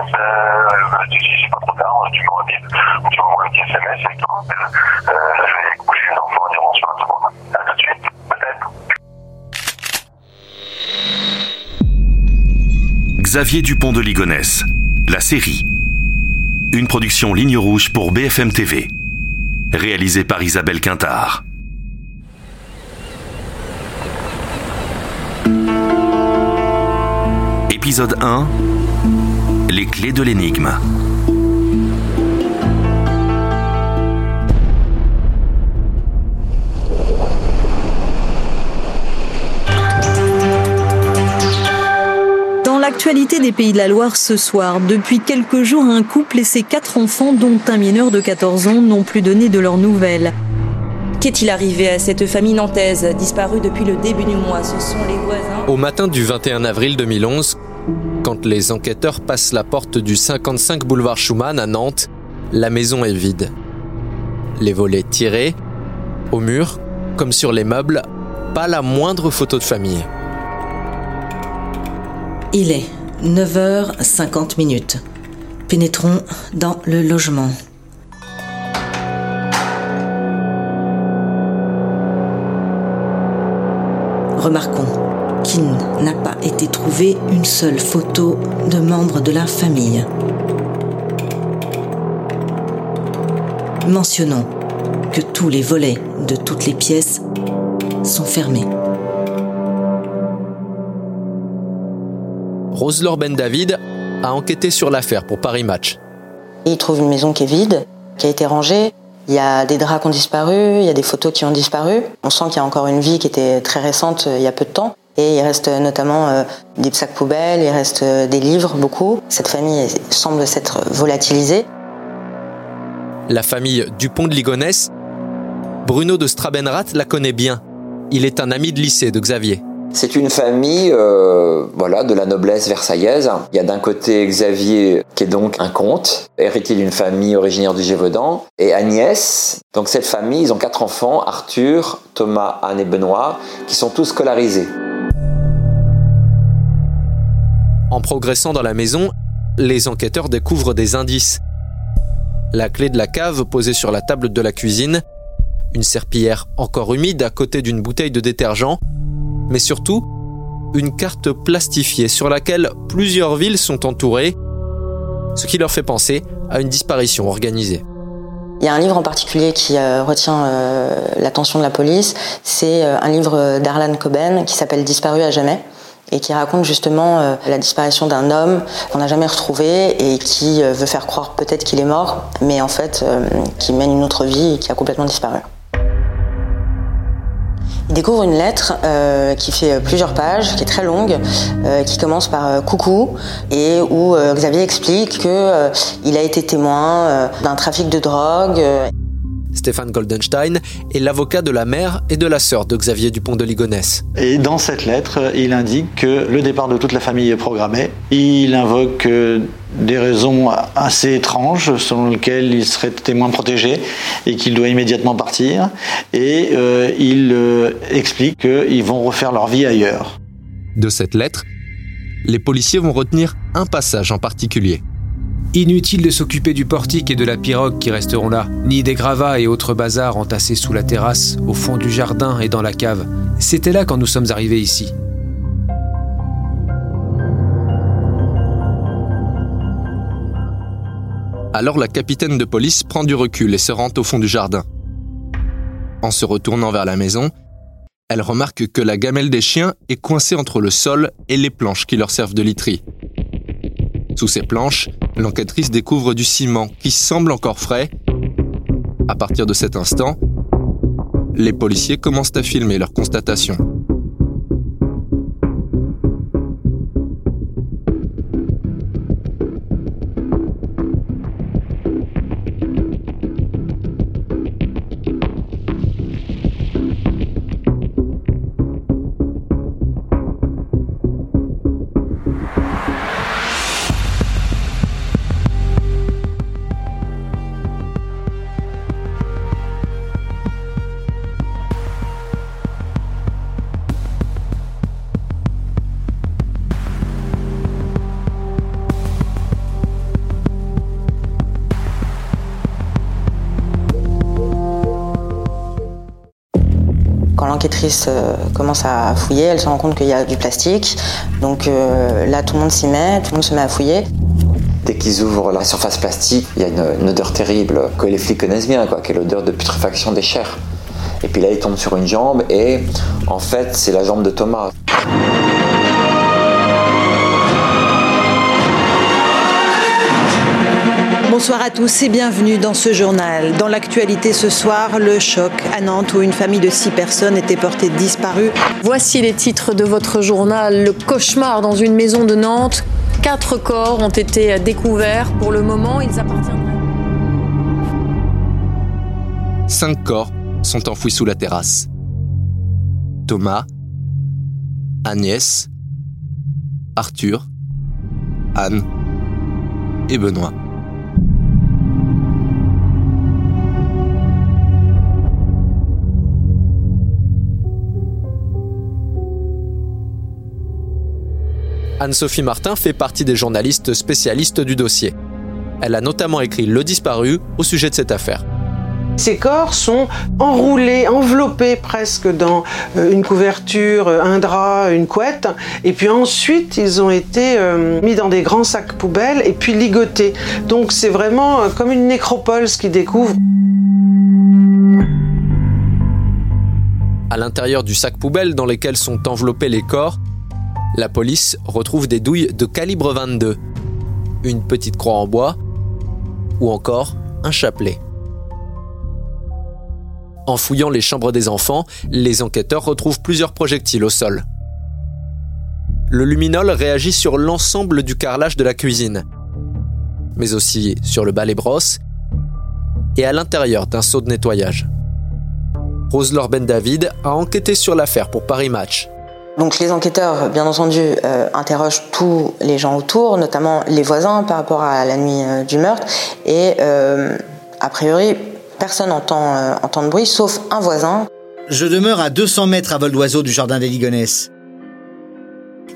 t'embrasse. Euh, si c'est pas trop tard, tu m'envoies bien. Tu m'envoies un petit SMS et je te rappelle. Euh, là, je vais coucher les enfants et le monde. À tout de suite, peut-être. Xavier Dupont de Ligonnès, la série. Une production ligne rouge pour BFM TV. Réalisée par Isabelle Quintard. Épisode 1 Les clés de l'énigme. Dans l'actualité des Pays de la Loire ce soir, depuis quelques jours, un couple et ses quatre enfants, dont un mineur de 14 ans, n'ont plus donné de leurs nouvelles. Qu'est-il arrivé à cette famille nantaise, disparue depuis le début du mois? Ce sont les voisins. Au matin du 21 avril 2011, quand les enquêteurs passent la porte du 55 boulevard Schumann à Nantes, la maison est vide. Les volets tirés, au mur, comme sur les meubles, pas la moindre photo de famille. Il est 9h50 minutes. Pénétrons dans le logement. Remarquons qu'il n'a pas été trouvé une seule photo de membres de la famille. Mentionnons que tous les volets de toutes les pièces sont fermés. Rose-Laure Ben David a enquêté sur l'affaire pour Paris Match. Il trouve une maison qui est vide, qui a été rangée. Il y a des draps qui ont disparu, il y a des photos qui ont disparu. On sent qu'il y a encore une vie qui était très récente euh, il y a peu de temps. Et il reste notamment euh, des sacs poubelles, il reste euh, des livres, beaucoup. Cette famille semble s'être volatilisée. La famille Dupont de Ligonnès, Bruno de Strabenrath la connaît bien. Il est un ami de lycée de Xavier. C'est une famille euh, voilà, de la noblesse versaillaise. Il y a d'un côté Xavier, qui est donc un comte, héritier d'une famille originaire du Gévaudan, et Agnès. Donc cette famille, ils ont quatre enfants, Arthur, Thomas, Anne et Benoît, qui sont tous scolarisés. En progressant dans la maison, les enquêteurs découvrent des indices. La clé de la cave posée sur la table de la cuisine, une serpillière encore humide à côté d'une bouteille de détergent, mais surtout une carte plastifiée sur laquelle plusieurs villes sont entourées, ce qui leur fait penser à une disparition organisée. Il y a un livre en particulier qui euh, retient euh, l'attention de la police. C'est euh, un livre d'Arlan Coben qui s'appelle Disparu à jamais et qui raconte justement la disparition d'un homme qu'on n'a jamais retrouvé et qui veut faire croire peut-être qu'il est mort, mais en fait qui mène une autre vie et qui a complètement disparu. Il découvre une lettre euh, qui fait plusieurs pages, qui est très longue, euh, qui commence par euh, coucou et où Xavier explique que il a été témoin d'un trafic de drogue. Stéphane Goldenstein est l'avocat de la mère et de la sœur de Xavier Dupont de Ligonnès. Et dans cette lettre, il indique que le départ de toute la famille est programmé. Il invoque des raisons assez étranges selon lesquelles il serait témoin protégé et qu'il doit immédiatement partir. Et euh, il euh, explique qu'ils vont refaire leur vie ailleurs. De cette lettre, les policiers vont retenir un passage en particulier. Inutile de s'occuper du portique et de la pirogue qui resteront là, ni des gravats et autres bazars entassés sous la terrasse, au fond du jardin et dans la cave. C'était là quand nous sommes arrivés ici. Alors la capitaine de police prend du recul et se rend au fond du jardin. En se retournant vers la maison, elle remarque que la gamelle des chiens est coincée entre le sol et les planches qui leur servent de literie. Sous ces planches, l'enquêtrice découvre du ciment qui semble encore frais. À partir de cet instant, les policiers commencent à filmer leurs constatations. Quand l'enquêtrice commence à fouiller, elle se rend compte qu'il y a du plastique. Donc là, tout le monde s'y met, tout le monde se met à fouiller. Dès qu'ils ouvrent la surface plastique, il y a une, odeur terrible que les flics connaissent bien, quoi, qui est l'odeur de putréfaction des chairs. Et puis là, ils tombent sur une jambe et en fait, c'est la jambe de Thomas. Bonsoir à tous et bienvenue dans ce journal. Dans l'actualité ce soir, le choc à Nantes où une famille de six personnes était portée disparue. Voici les titres de votre journal. Le cauchemar dans une maison de Nantes. Quatre corps ont été découverts. Pour le moment, ils appartiendraient. Cinq corps sont enfouis sous la terrasse. Thomas, Agnès, Arthur, Anne et Benoît. Anne-Sophie Martin fait partie des journalistes spécialistes du dossier. Elle a notamment écrit Le disparu au sujet de cette affaire. Ces corps sont enroulés, enveloppés presque dans euh, une couverture, euh, un drap, une couette, et puis ensuite ils ont été euh, mis dans des grands sacs poubelles et puis ligotés. Donc c'est vraiment comme une nécropole ce qu'ils découvrent. À l'intérieur du sac poubelle dans lequel sont enveloppés les corps, la police retrouve des douilles de calibre 22, une petite croix en bois ou encore un chapelet. En fouillant les chambres des enfants, les enquêteurs retrouvent plusieurs projectiles au sol. Le luminol réagit sur l'ensemble du carrelage de la cuisine, mais aussi sur le balai brosse et à l'intérieur d'un seau de nettoyage. Rose-Laure Ben David a enquêté sur l'affaire pour Paris Match. Donc les enquêteurs, bien entendu, euh, interrogent tous les gens autour, notamment les voisins par rapport à la nuit euh, du meurtre. Et euh, a priori, personne entend, entend de bruit, sauf un voisin. Je demeure à 200 mètres à vol d'oiseau du jardin des Ligonès.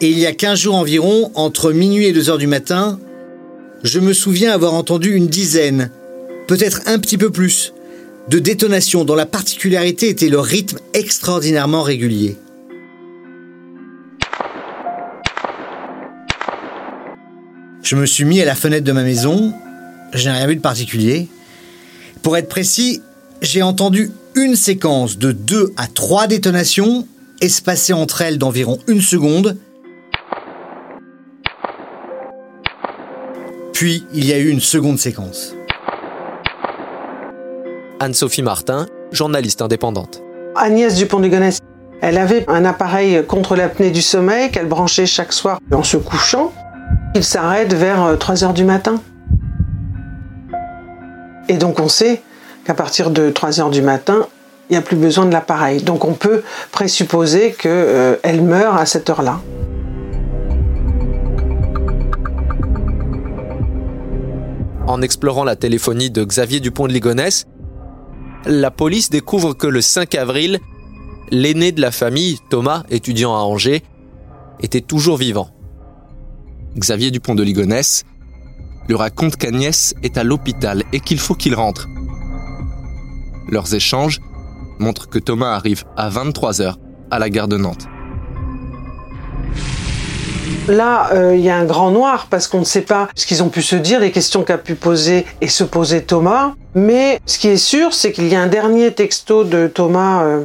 Et il y a 15 jours environ, entre minuit et 2 heures du matin, je me souviens avoir entendu une dizaine, peut-être un petit peu plus, de détonations dont la particularité était le rythme extraordinairement régulier. Je me suis mis à la fenêtre de ma maison. Je n'ai rien vu de particulier. Pour être précis, j'ai entendu une séquence de 2 à 3 détonations, espacées entre elles d'environ une seconde. Puis, il y a eu une seconde séquence. Anne-Sophie Martin, journaliste indépendante. Agnès Dupont-de elle avait un appareil contre l'apnée du sommeil qu'elle branchait chaque soir en se couchant. Il s'arrête vers 3 euh, heures du matin. Et donc on sait qu'à partir de 3 heures du matin, il n'y a plus besoin de l'appareil. Donc on peut présupposer qu'elle euh, meurt à cette heure-là. En explorant la téléphonie de Xavier Dupont de Ligonnès, la police découvre que le 5 avril, l'aîné de la famille, Thomas, étudiant à Angers, était toujours vivant. Xavier Dupont de Ligonnès, lui raconte qu'Agnès est à l'hôpital et qu'il faut qu'il rentre. Leurs échanges montrent que Thomas arrive à 23h à la gare de Nantes. Là, euh, il y a un grand noir parce qu'on ne sait pas ce qu'ils ont pu se dire, les questions qu'a pu poser et se poser Thomas. Mais ce qui est sûr, c'est qu'il y a un dernier texto de Thomas euh,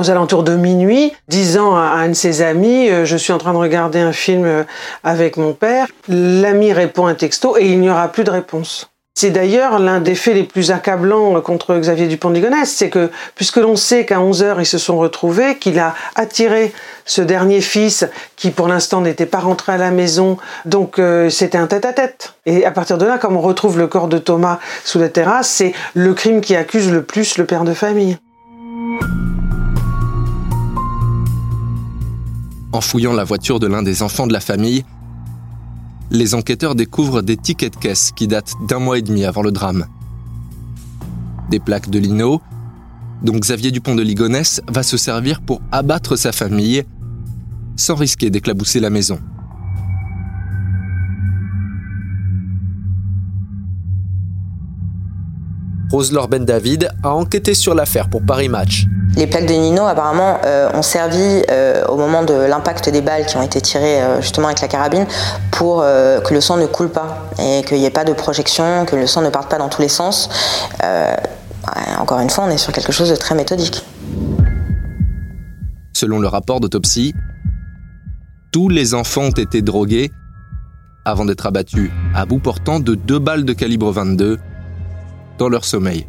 aux alentours de minuit, disant à un de ses amis euh, Je suis en train de regarder un film euh, avec mon père. L'ami répond un texto et il n'y aura plus de réponse. C'est d'ailleurs l'un des faits les plus accablants contre Xavier Dupont de c'est que puisque l'on sait qu'à 11 heures ils se sont retrouvés, qu'il a attiré ce dernier fils qui pour l'instant n'était pas rentré à la maison, donc euh, c'était un tête-à-tête. Et à partir de là, comme on retrouve le corps de Thomas sous la terrasse, c'est le crime qui accuse le plus le père de famille. En fouillant la voiture de l'un des enfants de la famille, les enquêteurs découvrent des tickets de caisse qui datent d'un mois et demi avant le drame. Des plaques de lino, dont Xavier Dupont de Ligonnès va se servir pour abattre sa famille sans risquer d'éclabousser la maison. Rose-Laure Ben David a enquêté sur l'affaire pour Paris Match. Les plaques de Nino, apparemment, euh, ont servi euh, au moment de l'impact des balles qui ont été tirées euh, justement avec la carabine pour que le sang ne coule pas et qu'il n'y ait pas de projection, que le sang ne parte pas dans tous les sens. encore une fois, on est sur quelque chose de très méthodique. Selon le rapport d'autopsie, tous les enfants ont été drogués avant d'être abattus à bout portant de deux balles de calibre 22 dans leur sommeil.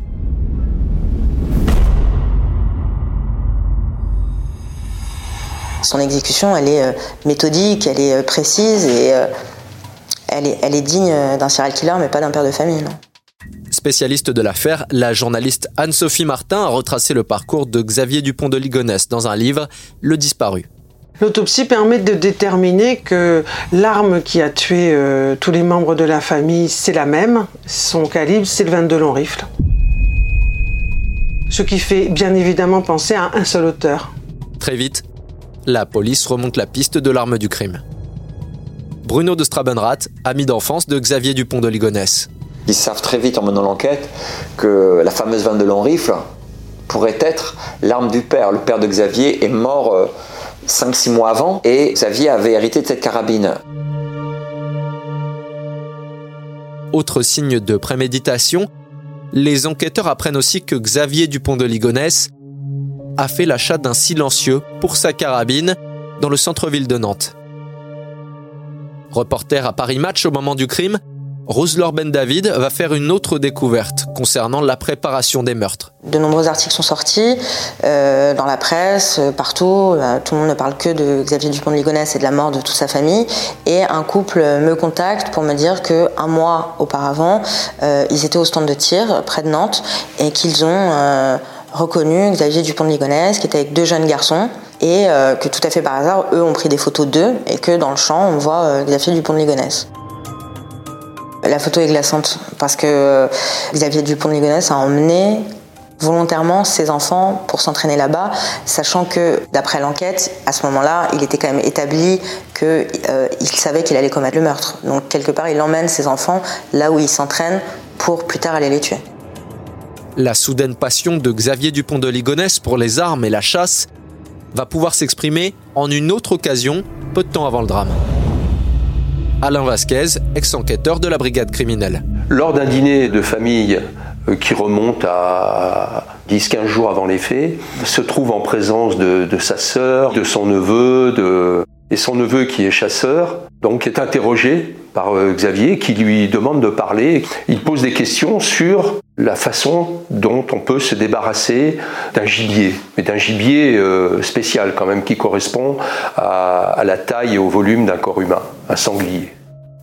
Son exécution, elle est euh, méthodique, elle est euh, précise et euh, elle est, elle est digne d'un serial killer, mais pas d'un père de famille. Spécialiste de l'affaire, la journaliste Anne-Sophie Martin a retracé le parcours de Xavier Dupont de Ligonnès dans un livre, Le disparu. L'autopsie permet de déterminer que l'arme qui a tué tous les membres de la famille, c'est la même. Son calibre, c'est le 22 long rifle. Ce qui fait bien évidemment penser à un seul auteur. Très vite, la police remonte la piste de l'arme du crime. Bruno de Strabenrath, ami d'enfance de Xavier Dupont de Ligonnès. Ils savent très vite en menant l'enquête que la fameuse 22 long rifle pourrait être l'arme du père. Le père de Xavier est mort 5-6 euh, mois avant et Xavier avait hérité de cette carabine. Autre signe de préméditation, les enquêteurs apprennent aussi que Xavier Dupont de Ligonnès a fait l'achat d'un silencieux pour sa carabine dans le centre-ville de Nantes. Reporter à Paris Match au moment du crime, Rose-Laure Ben David va faire une autre découverte concernant la préparation des meurtres. De nombreux articles sont sortis euh, dans la presse, euh, partout. Euh, tout le monde ne parle que de Xavier Dupont de Ligonnès et de la mort de toute sa famille. Et un couple me contacte pour me dire que un mois auparavant, ils étaient au stand de tir près de Nantes et qu'ils ont reconnu Xavier Dupont de Ligonnès, qui était avec deux jeunes garçons, et euh, que tout à fait par hasard, eux ont pris des photos d'eux, et que dans le champ, on voit euh, Xavier Dupont de Ligonnès. La photo est glaçante, parce que euh, Xavier Dupont de Ligonnès a emmené volontairement ses enfants pour s'entraîner là-bas, sachant que d'après l'enquête, à ce moment-là, il était quand même établi qu'il savait qu'il allait commettre le meurtre. Donc quelque part, il emmène ses enfants là où il s'entraîne pour plus tard aller les tuer. La soudaine passion de Xavier Dupont de Ligonnès pour les armes et la chasse va pouvoir s'exprimer en une autre occasion, peu de temps avant le drame. Alain Vasquez, ex-enquêteur de la brigade criminelle. Lors d'un dîner de famille euh, qui remonte à 10-15 jours avant les faits, se trouve en présence de, sa sœur, de son neveu, et son neveu qui est chasseur, donc est interrogé par euh, Xavier qui lui demande de parler. Il pose des questions sur la façon dont on peut se débarrasser d'un gibier, mais d'un gibier euh, spécial quand même qui correspond à, la taille et au volume d'un corps humain, un sanglier.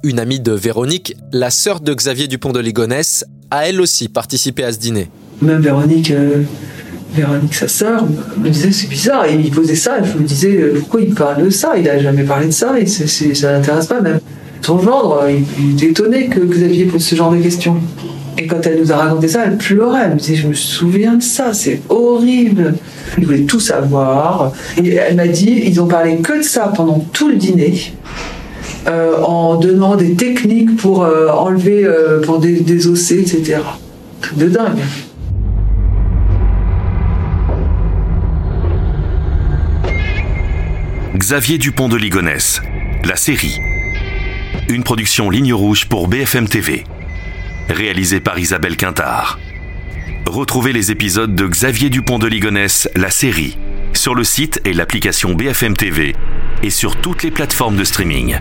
Une amie de Véronique, la sœur de Xavier Dupont de Ligonnès, a elle aussi participé à ce dîner. Même Véronique, euh, Véronique sa sœur, me disait c'est bizarre, et il posait ça, je me disais euh, pourquoi il parle de ça, il n'a jamais parlé de ça, et ça n'intéresse pas même. Son gendre, il, il est étonné que Xavier pose ce genre de questions. Et quand elle nous a raconté ça, elle pleurait. Elle me disait, je me souviens de ça, c'est horrible. Elle voulait tout savoir. Et elle m'a dit, ils ont parlé que de ça pendant tout le dîner. Euh, en donnant des techniques pour euh, enlever, euh, pour des, désossés, etc. De dingue. Xavier Dupont de Ligonnès, la série. Une production ligne rouge pour BFM TV réalisé par Isabelle Quintard. Retrouvez les épisodes de Xavier Dupont de Ligonnès, la série, sur le site et l'application BFM TV et sur toutes les plateformes de streaming.